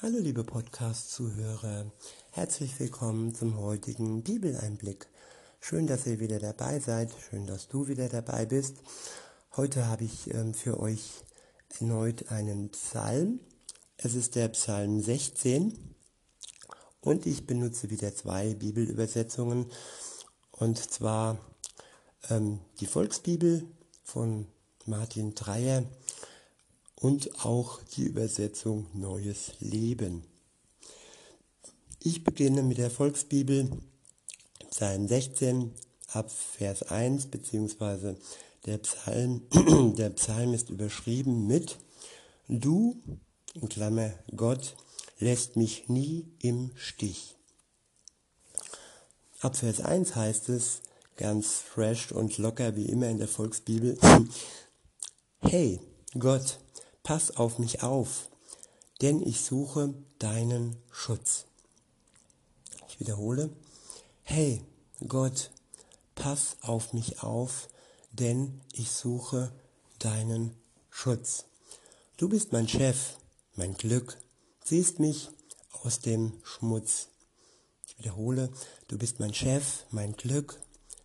Hallo liebe Podcast-Zuhörer, herzlich willkommen zum heutigen Bibeleinblick. Schön, dass ihr wieder dabei seid, schön, dass du wieder dabei bist. Heute habe ich ähm, für euch erneut einen Psalm. Es ist der Psalm 16 und ich benutze wieder zwei Bibelübersetzungen und zwar ähm, die Volksbibel von Martin Dreyer und auch die Übersetzung Neues Leben. Ich beginne mit der Volksbibel, Psalm 16 ab Vers 1, beziehungsweise der Psalm, der Psalm ist überschrieben mit Du, in Klammer Gott, lässt mich nie im Stich. Ab Vers 1 heißt es, ganz fresh und locker wie immer in der Volksbibel, Hey, Gott, pass auf mich auf, denn ich suche deinen Schutz. Ich wiederhole, hey Gott, pass auf mich auf, denn ich suche deinen Schutz. Du bist mein Chef, mein Glück, siehst mich aus dem Schmutz. Ich wiederhole, du bist mein Chef, mein Glück,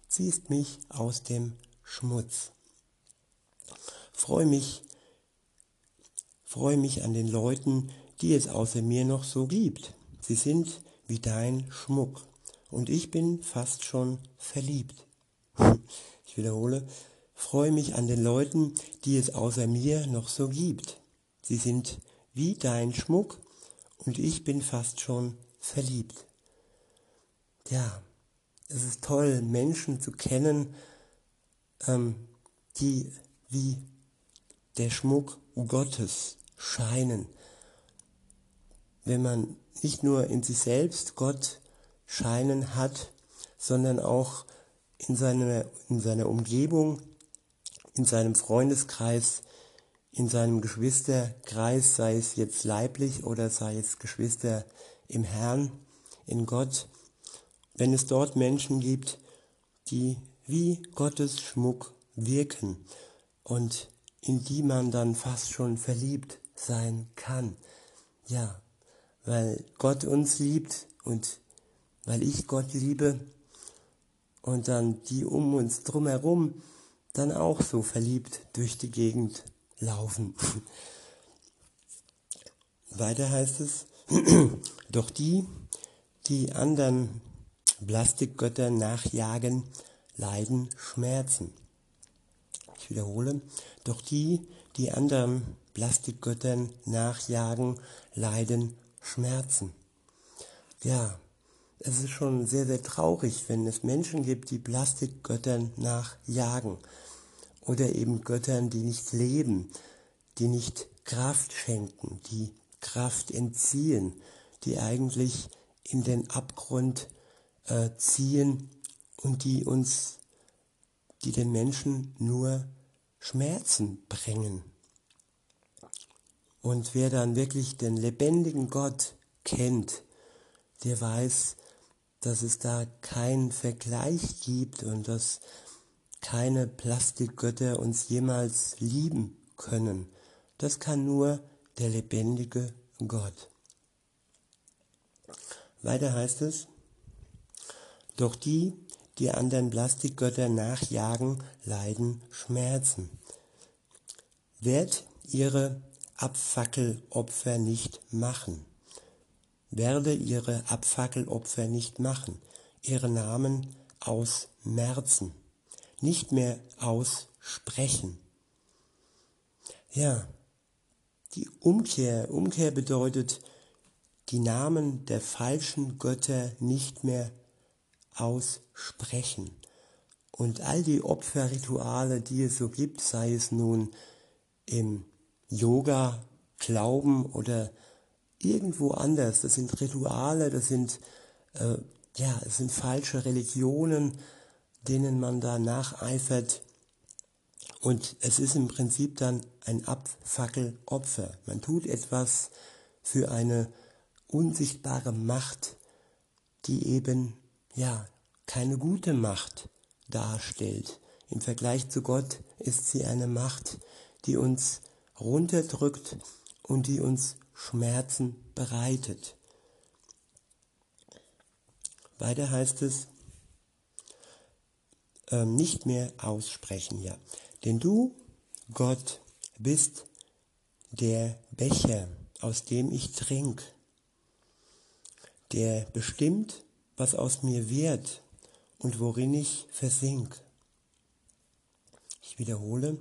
ziehst mich aus dem Schmutz. Freu mich freue mich an den Leuten, die es außer mir noch so gibt. Sie sind wie dein Schmuck und ich bin fast schon verliebt. Ich wiederhole, freue mich an den Leuten, die es außer mir noch so gibt. Sie sind wie dein Schmuck und ich bin fast schon verliebt. Ja, es ist toll, Menschen zu kennen, ähm, die wie der Schmuck Gottes scheinen. Wenn man nicht nur in sich selbst Gott scheinen hat, sondern auch in seiner, in seiner Umgebung, in seinem Freundeskreis, in seinem Geschwisterkreis, sei es jetzt leiblich oder sei es Geschwister im Herrn, in Gott, wenn es dort Menschen gibt, die wie Gottes Schmuck wirken und in die man dann fast schon verliebt sein kann. Ja, weil Gott uns liebt und weil ich Gott liebe und dann die um uns drumherum dann auch so verliebt durch die Gegend laufen. Weiter heißt es, doch die, die anderen Plastikgöttern nachjagen, leiden Schmerzen. Ich wiederhole, doch die, die anderen Plastikgöttern nachjagen, leiden Schmerzen. Ja, es ist schon sehr, sehr traurig, wenn es Menschen gibt, die Plastikgöttern nachjagen. Oder eben Göttern, die nicht leben, die nicht Kraft schenken, die Kraft entziehen, die eigentlich in den Abgrund äh, ziehen und die uns, die den Menschen nur Schmerzen bringen. Und wer dann wirklich den lebendigen Gott kennt, der weiß, dass es da keinen Vergleich gibt und dass keine Plastikgötter uns jemals lieben können. Das kann nur der lebendige Gott. Weiter heißt es, doch die, die anderen Plastikgötter nachjagen, leiden Schmerzen. Werd ihre Abfackelopfer nicht machen. Werde ihre Abfackelopfer nicht machen, ihre Namen ausmerzen, nicht mehr aussprechen. Ja, die Umkehr, Umkehr bedeutet, die Namen der falschen Götter nicht mehr aussprechen. Und all die Opferrituale, die es so gibt, sei es nun im Yoga, Glauben oder irgendwo anders. Das sind Rituale, das sind, äh, ja, es sind falsche Religionen, denen man da nacheifert. Und es ist im Prinzip dann ein Abfackelopfer. Man tut etwas für eine unsichtbare Macht, die eben, ja, keine gute Macht darstellt. Im Vergleich zu Gott ist sie eine Macht, die uns runterdrückt und die uns Schmerzen bereitet. Weiter heißt es, äh, nicht mehr aussprechen, ja. Denn du, Gott, bist der Becher, aus dem ich trink, der bestimmt, was aus mir wird und worin ich versink. Ich wiederhole,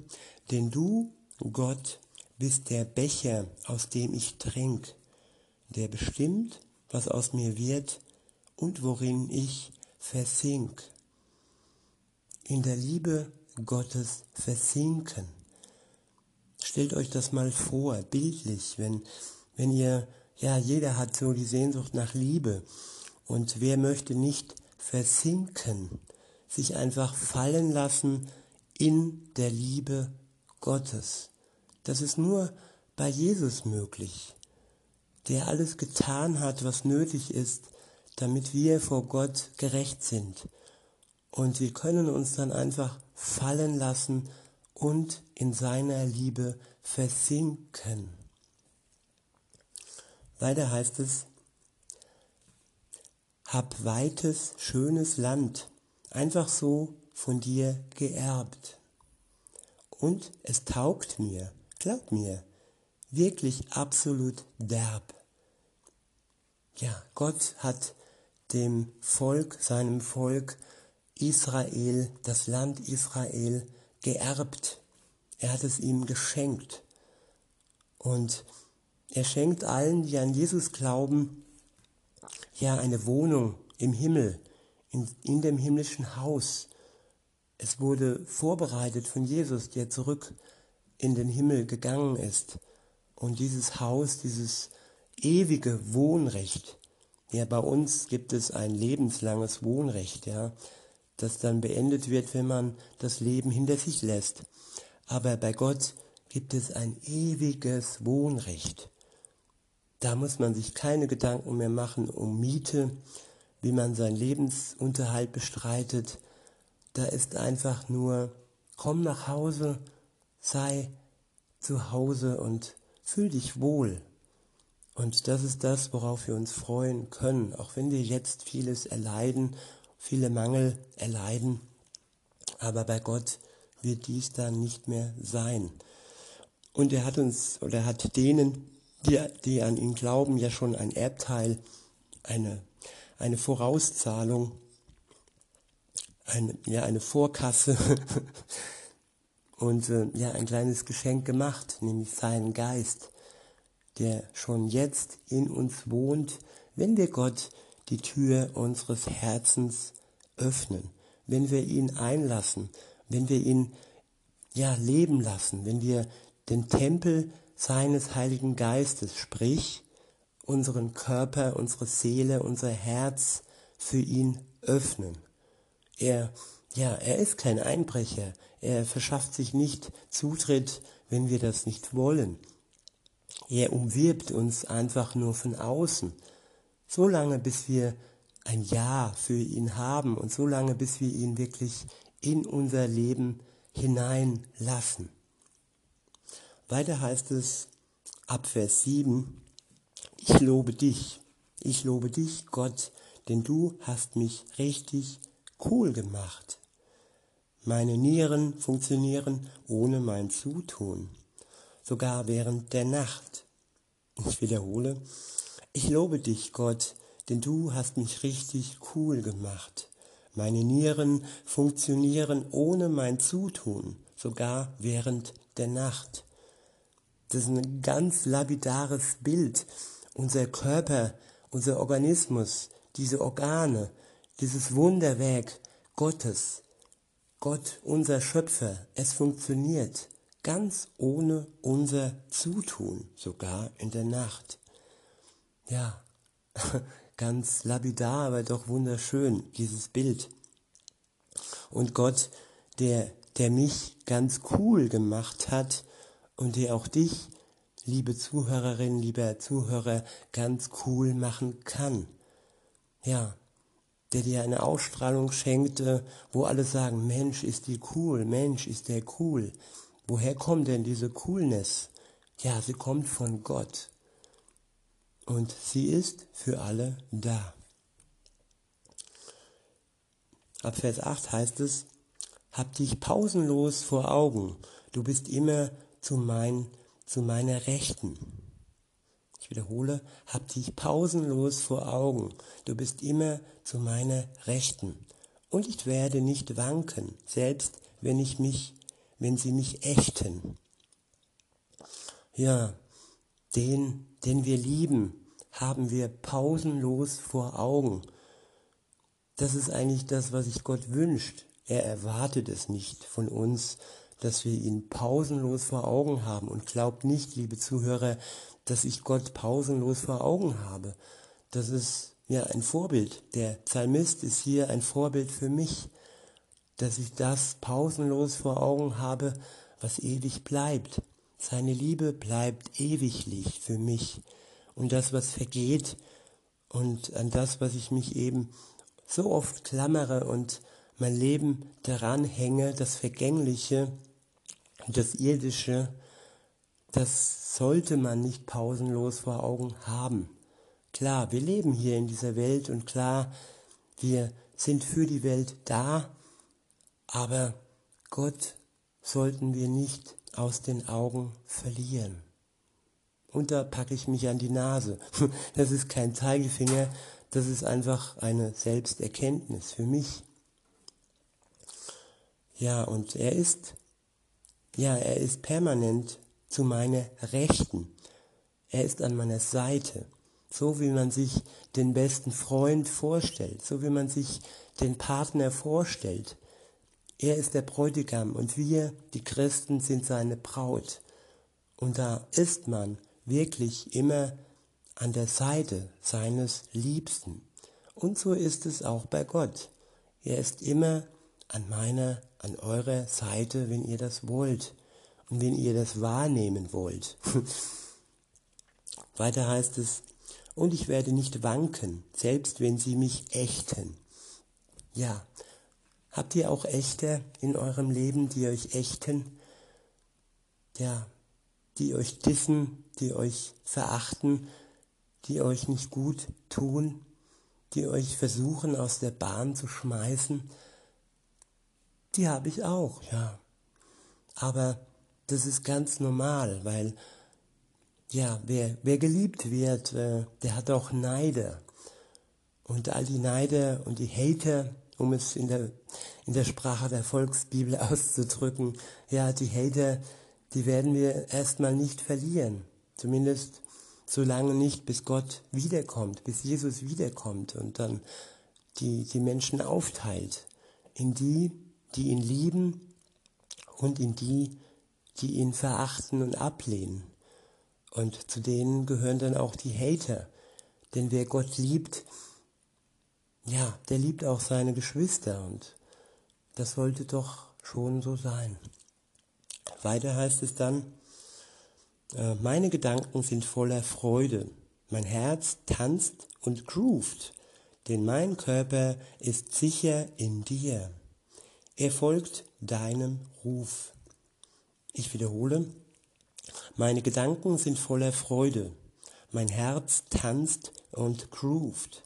denn du, Gott, bist der Becher, aus dem ich trink, der bestimmt, was aus mir wird und worin ich versink. In der Liebe Gottes versinken. Stellt euch das mal vor, bildlich, wenn, wenn ihr, ja, jeder hat so die Sehnsucht nach Liebe. Und wer möchte nicht versinken, sich einfach fallen lassen in der Liebe Gottes. Das ist nur bei Jesus möglich, der alles getan hat, was nötig ist, damit wir vor Gott gerecht sind. Und wir können uns dann einfach fallen lassen und in seiner Liebe versinken. Weiter heißt es, hab weites, schönes Land, einfach so von dir geerbt. Und es taugt mir, glaub mir, wirklich absolut derb. Ja, Gott hat dem Volk, seinem Volk Israel, das Land Israel geerbt. Er hat es ihm geschenkt. Und er schenkt allen, die an Jesus glauben, ja eine Wohnung im Himmel, in, in dem himmlischen Haus. Es wurde vorbereitet von Jesus, der zurück in den Himmel gegangen ist. Und dieses Haus, dieses ewige Wohnrecht, ja, bei uns gibt es ein lebenslanges Wohnrecht, ja, das dann beendet wird, wenn man das Leben hinter sich lässt. Aber bei Gott gibt es ein ewiges Wohnrecht. Da muss man sich keine Gedanken mehr machen um Miete, wie man seinen Lebensunterhalt bestreitet. Da ist einfach nur, komm nach Hause, sei zu Hause und fühl dich wohl. Und das ist das, worauf wir uns freuen können, auch wenn wir jetzt vieles erleiden, viele Mangel erleiden. Aber bei Gott wird dies dann nicht mehr sein. Und er hat uns oder hat denen, die, die an ihn glauben, ja schon ein Erbteil, eine, eine Vorauszahlung, eine, ja, eine Vorkasse und äh, ja, ein kleines Geschenk gemacht, nämlich seinen Geist, der schon jetzt in uns wohnt, wenn wir Gott die Tür unseres Herzens öffnen, wenn wir ihn einlassen, wenn wir ihn ja leben lassen, wenn wir den Tempel seines Heiligen Geistes, sprich unseren Körper, unsere Seele, unser Herz für ihn öffnen. Er, ja, er ist kein Einbrecher. Er verschafft sich nicht Zutritt, wenn wir das nicht wollen. Er umwirbt uns einfach nur von außen. So lange, bis wir ein Ja für ihn haben und so lange, bis wir ihn wirklich in unser Leben hineinlassen. Weiter heißt es ab Vers 7, ich lobe dich, ich lobe dich, Gott, denn du hast mich richtig cool gemacht. Meine Nieren funktionieren ohne mein Zutun, sogar während der Nacht. Ich wiederhole, ich lobe dich, Gott, denn du hast mich richtig cool gemacht. Meine Nieren funktionieren ohne mein Zutun, sogar während der Nacht. Das ist ein ganz lapidares Bild. Unser Körper, unser Organismus, diese Organe, dieses Wunderwerk Gottes, Gott, unser Schöpfer, es funktioniert ganz ohne unser Zutun, sogar in der Nacht. Ja, ganz lapidar, aber doch wunderschön, dieses Bild. Und Gott, der, der mich ganz cool gemacht hat und der auch dich, liebe Zuhörerin, lieber Zuhörer, ganz cool machen kann. Ja, der dir eine Ausstrahlung schenkte, wo alle sagen, Mensch, ist die cool, Mensch, ist der cool. Woher kommt denn diese Coolness? Ja, sie kommt von Gott. und sie ist für alle da. Ab Vers 8 heißt es, hab dich pausenlos vor Augen, du bist immer zu, mein, zu meiner Rechten. Ich wiederhole, hab dich pausenlos vor Augen, du bist immer zu meiner Rechten. Und ich werde nicht wanken, selbst wenn ich mich, wenn sie mich ächten. Ja, den, den wir lieben, haben wir pausenlos vor Augen. Das ist eigentlich das, was sich Gott wünscht. Er erwartet es nicht von uns, dass wir ihn pausenlos vor Augen haben. Und glaubt nicht, liebe Zuhörer, dass ich Gott pausenlos vor Augen habe. Das ist ja ein Vorbild. Der Psalmist ist hier ein Vorbild für mich, dass ich das pausenlos vor Augen habe, was ewig bleibt. Seine Liebe bleibt ewiglich für mich. Und das, was vergeht und an das, was ich mich eben so oft klammere und mein Leben daran hänge, das Vergängliche, das Irdische, das sollte man nicht pausenlos vor Augen haben. Klar, wir leben hier in dieser Welt und klar, wir sind für die Welt da, aber Gott sollten wir nicht aus den Augen verlieren. Und da packe ich mich an die Nase. Das ist kein Zeigefinger, das ist einfach eine Selbsterkenntnis für mich. Ja, und er ist, ja, er ist permanent zu meiner Rechten. Er ist an meiner Seite. So wie man sich den besten Freund vorstellt, so wie man sich den Partner vorstellt. Er ist der Bräutigam und wir, die Christen, sind seine Braut. Und da ist man wirklich immer an der Seite seines Liebsten. Und so ist es auch bei Gott. Er ist immer an meiner, an eurer Seite, wenn ihr das wollt und wenn ihr das wahrnehmen wollt. Weiter heißt es, und ich werde nicht wanken, selbst wenn sie mich ächten. Ja, habt ihr auch Echte in eurem Leben, die euch ächten? Ja, die euch dissen, die euch verachten, die euch nicht gut tun, die euch versuchen aus der Bahn zu schmeißen, die habe ich auch, ja. Aber das ist ganz normal, weil ja, wer, wer geliebt wird, äh, der hat auch Neide. Und all die Neide und die Hater, um es in der, in der Sprache der Volksbibel auszudrücken, ja, die Hater, die werden wir erstmal nicht verlieren. Zumindest so lange nicht, bis Gott wiederkommt, bis Jesus wiederkommt und dann die, die Menschen aufteilt in die, die ihn lieben und in die, die ihn verachten und ablehnen. Und zu denen gehören dann auch die Hater. Denn wer Gott liebt, ja, der liebt auch seine Geschwister und das sollte doch schon so sein. Weiter heißt es dann, äh, meine Gedanken sind voller Freude, mein Herz tanzt und groovt, denn mein Körper ist sicher in dir. Er folgt deinem Ruf. Ich wiederhole, meine Gedanken sind voller Freude, mein Herz tanzt und groovt,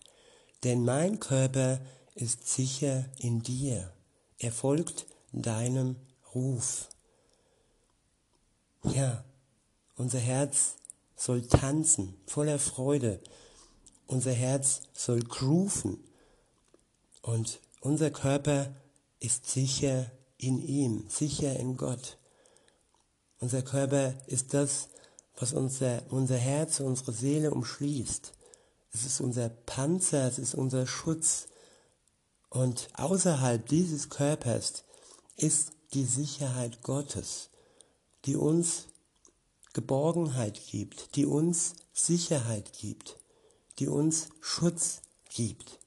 denn mein Körper ist sicher in dir. Er folgt deinem Ruf. Ja, unser Herz soll tanzen, voller Freude. Unser Herz soll grooven. Und unser Körper ist sicher in ihm, sicher in Gott. Unser Körper ist das, was unser, unser Herz, unsere Seele umschließt. Es ist unser Panzer, es ist unser Schutz. Und außerhalb dieses Körpers ist die Sicherheit Gottes, die uns Geborgenheit gibt, die uns Sicherheit gibt, die uns Schutz gibt.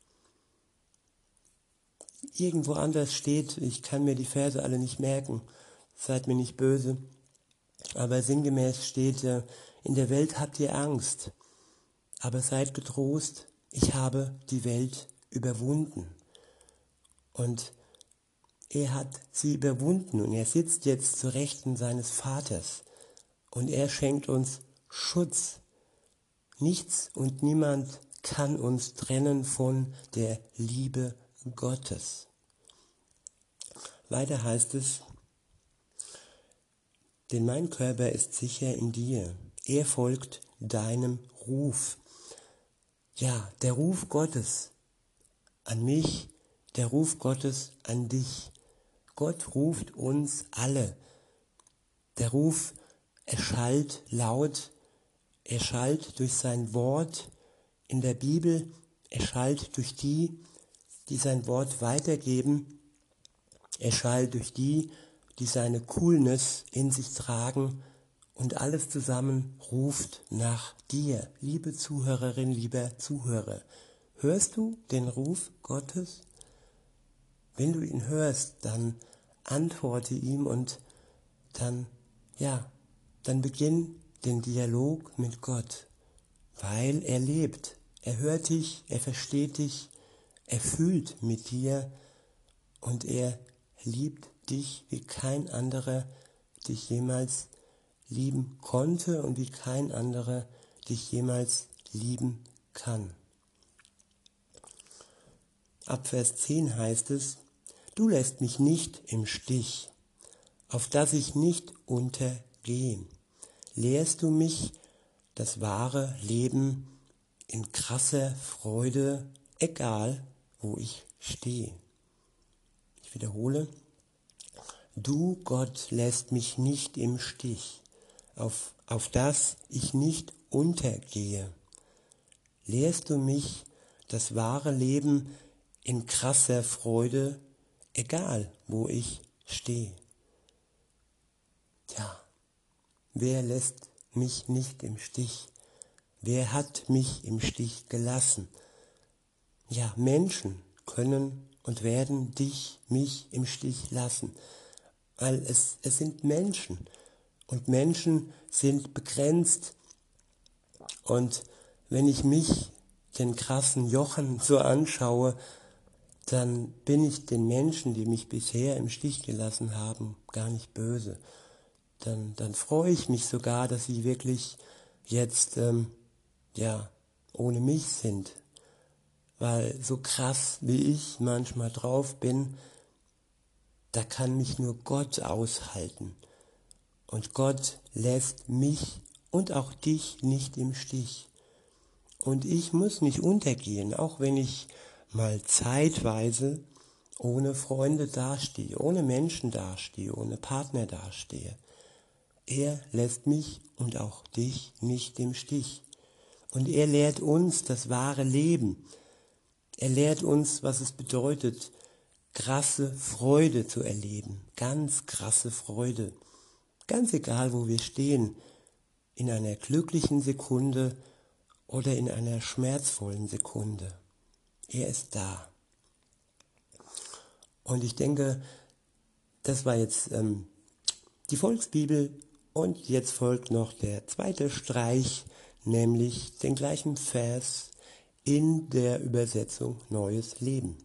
Irgendwo anders steht, ich kann mir die Verse alle nicht merken, seid mir nicht böse, aber sinngemäß steht, in der Welt habt ihr Angst, aber seid getrost, ich habe die Welt überwunden. Und er hat sie überwunden und er sitzt jetzt zu Rechten seines Vaters und er schenkt uns Schutz. Nichts und niemand kann uns trennen von der Liebe Gottes. Weiter heißt es, denn mein Körper ist sicher in dir. Er folgt deinem Ruf. Ja, der Ruf Gottes an mich, der Ruf Gottes an dich. Gott ruft uns alle. Der Ruf erschallt laut, erschallt durch sein Wort in der Bibel, erschallt durch die, die sein Wort weitergeben, erschallt durch die, die seine Coolness in sich tragen und alles zusammen ruft nach dir, liebe Zuhörerin, lieber Zuhörer. Hörst du den Ruf Gottes? Wenn du ihn hörst, dann antworte ihm und dann, ja, dann beginn den Dialog mit Gott, weil er lebt. Er hört dich, er versteht dich, er fühlt mit dir und er liebt dich, wie kein anderer dich jemals lieben konnte und wie kein anderer dich jemals lieben kann. Ab Vers 10 heißt es, du lässt mich nicht im Stich, auf dass ich nicht untergehe. Lehrst du mich das wahre Leben in krasser Freude, egal wo ich stehe. Ich wiederhole, du Gott lässt mich nicht im Stich, auf, auf das ich nicht untergehe. Lehrst du mich das wahre Leben in krasser Freude, egal wo ich stehe. Tja, wer lässt mich nicht im Stich? Wer hat mich im Stich gelassen? Ja, Menschen können und werden dich, mich im Stich lassen, weil es, es sind Menschen. Und Menschen sind begrenzt. Und wenn ich mich, den krassen Jochen, so anschaue, dann bin ich den Menschen, die mich bisher im Stich gelassen haben, gar nicht böse. Dann, dann freue ich mich sogar, dass sie wirklich jetzt ähm, ja ohne mich sind, weil so krass wie ich manchmal drauf bin, da kann mich nur Gott aushalten. Und Gott lässt mich und auch dich nicht im Stich. Und ich muss nicht untergehen, auch wenn ich mal zeitweise ohne Freunde dastehe, ohne Menschen dastehe, ohne Partner dastehe. Er lässt mich und auch dich nicht im Stich. Und er lehrt uns das wahre Leben. Er lehrt uns, was es bedeutet, krasse Freude zu erleben. Ganz krasse Freude. Ganz egal, wo wir stehen. In einer glücklichen Sekunde oder in einer schmerzvollen Sekunde. Er ist da. Und ich denke, das war jetzt ähm, die Volksbibel und jetzt folgt noch der zweite Streich, nämlich den gleichen Vers in der Übersetzung Neues Leben.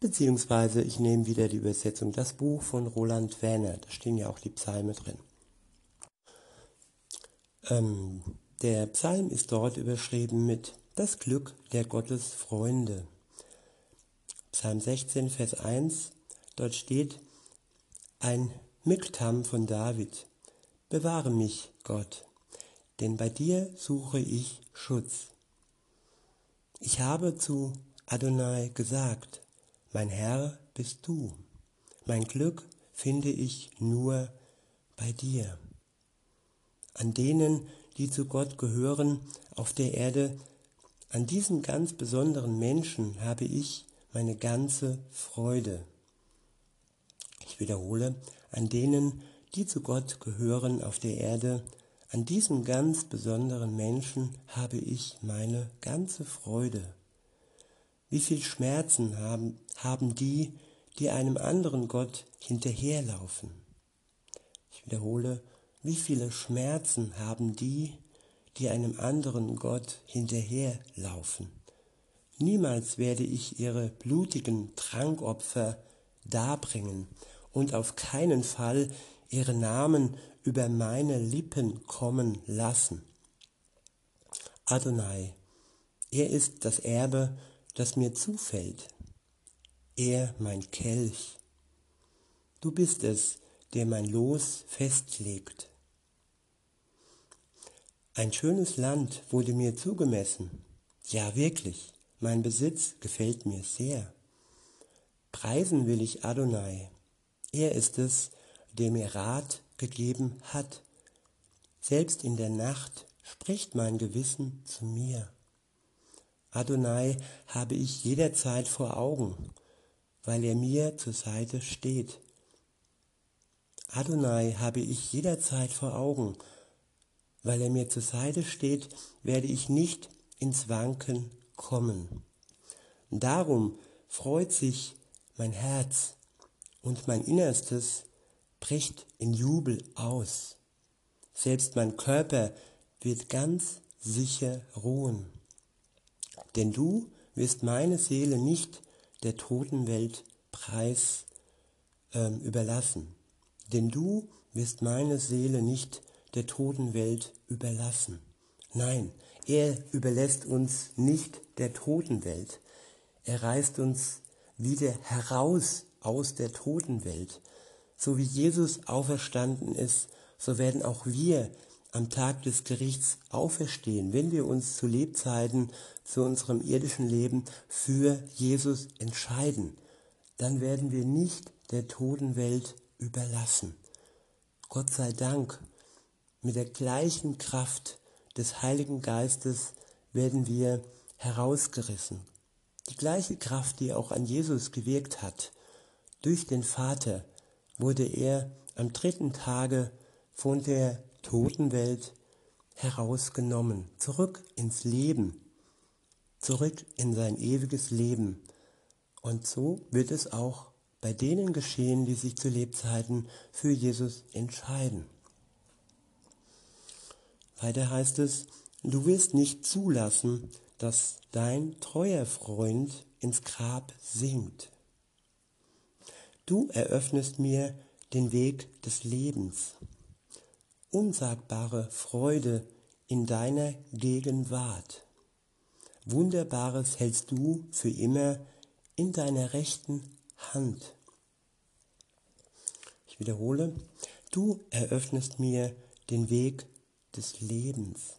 Beziehungsweise ich nehme wieder die Übersetzung, das Buch von Roland Werner, da stehen ja auch die Psalme drin. Ähm, der Psalm ist dort überschrieben mit das Glück der Gottes Freunde. Psalm 16, Vers 1, dort steht ein Miktam von David. Bewahre mich, Gott, denn bei dir suche ich Schutz. Ich habe zu Adonai gesagt, mein Herr bist du. Mein Glück finde ich nur bei dir. An denen, die zu Gott gehören auf der Erde, an diesen ganz besonderen Menschen habe ich meine ganze Freude. Ich wiederhole, an denen, die zu Gott gehören auf der Erde, an diesem ganz besonderen Menschen habe ich meine ganze Freude. Wie viel Schmerzen haben, haben die, die einem anderen Gott hinterherlaufen? Ich wiederhole, wie viele Schmerzen haben die, die einem anderen Gott hinterherlaufen. Niemals werde ich ihre blutigen Trankopfer darbringen und auf keinen Fall ihre Namen über meine Lippen kommen lassen. Adonai. Er ist das Erbe, das mir zufällt. Er mein Kelch. Du bist es, der mein Los festlegt. Ein schönes Land wurde mir zugemessen. Ja, wirklich, mein Besitz gefällt mir sehr. Preisen will ich Adonai. Er ist es, der mir Rat gegeben hat. Selbst in der Nacht spricht mein Gewissen zu mir. Adonai habe ich jederzeit vor Augen, weil er mir zur Seite steht. Adonai habe ich jederzeit vor Augen, weil er mir zur Seite steht, werde ich nicht ins Wanken kommen. Darum freut sich mein Herz und mein Innerstes bricht in Jubel aus. Selbst mein Körper wird ganz sicher ruhen. Denn du wirst meine Seele nicht der Totenwelt preis äh, überlassen. Denn du wirst meine Seele nicht der Totenwelt überlassen. Nein, er überlässt uns nicht der Totenwelt. Er reißt uns wieder heraus aus der Totenwelt. So wie Jesus auferstanden ist, so werden auch wir am Tag des Gerichts auferstehen, wenn wir uns zu Lebzeiten, zu unserem irdischen Leben für Jesus entscheiden. Dann werden wir nicht der Totenwelt überlassen. Gott sei Dank, mit der gleichen Kraft des Heiligen Geistes werden wir herausgerissen. Die gleiche Kraft, die auch an Jesus gewirkt hat, durch den Vater wurde er am dritten Tage von der Totenwelt herausgenommen, zurück ins Leben, zurück in sein ewiges Leben. Und so wird es auch bei denen geschehen, die sich zu Lebzeiten für Jesus entscheiden. Weiter heißt es, du wirst nicht zulassen, dass dein treuer Freund ins Grab sinkt. Du eröffnest mir den Weg des Lebens. Unsagbare Freude in deiner Gegenwart. Wunderbares hältst du für immer in deiner rechten Hand. Ich wiederhole, du eröffnest mir den Weg des Lebens.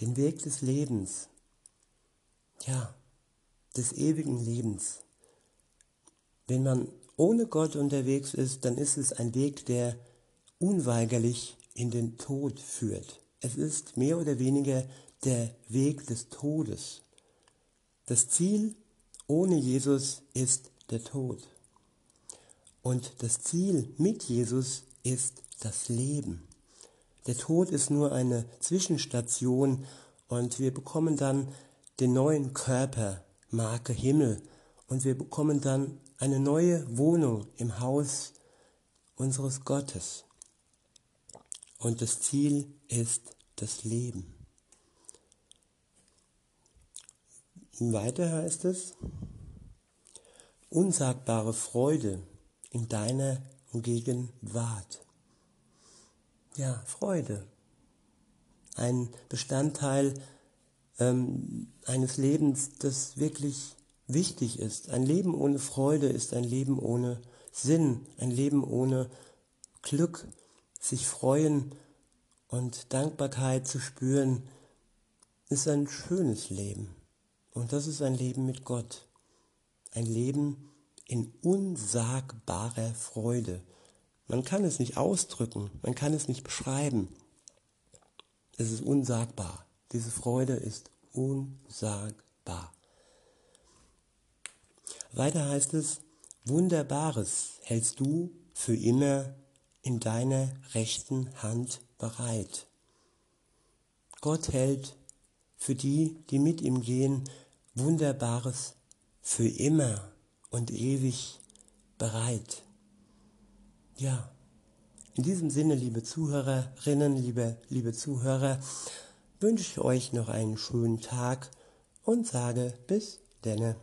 Den Weg des Lebens. Ja, des ewigen Lebens. Wenn man ohne Gott unterwegs ist, dann ist es ein Weg, der unweigerlich in den Tod führt. Es ist mehr oder weniger der Weg des Todes. Das Ziel ohne Jesus ist der Tod. Und das Ziel mit Jesus ist das Leben. Der Tod ist nur eine Zwischenstation und wir bekommen dann den neuen Körper, Marke Himmel, und wir bekommen dann eine neue Wohnung im Haus unseres Gottes. Und das Ziel ist das Leben. Weiter heißt es, unsagbare Freude in deiner Gegenwart. Ja, Freude. Ein Bestandteil ähm, eines Lebens, das wirklich wichtig ist. Ein Leben ohne Freude ist ein Leben ohne Sinn, ein Leben ohne Glück, sich freuen und Dankbarkeit zu spüren, ist ein schönes Leben. Und das ist ein Leben mit Gott. Ein Leben in unsagbarer Freude. Man kann es nicht ausdrücken, man kann es nicht beschreiben. Es ist unsagbar. Diese Freude ist unsagbar. Weiter heißt es, Wunderbares hältst du für immer in deiner rechten Hand bereit. Gott hält für die, die mit ihm gehen, Wunderbares für immer und ewig bereit. Ja, in diesem Sinne, liebe Zuhörerinnen, liebe, liebe Zuhörer, wünsche ich euch noch einen schönen Tag und sage bis denne.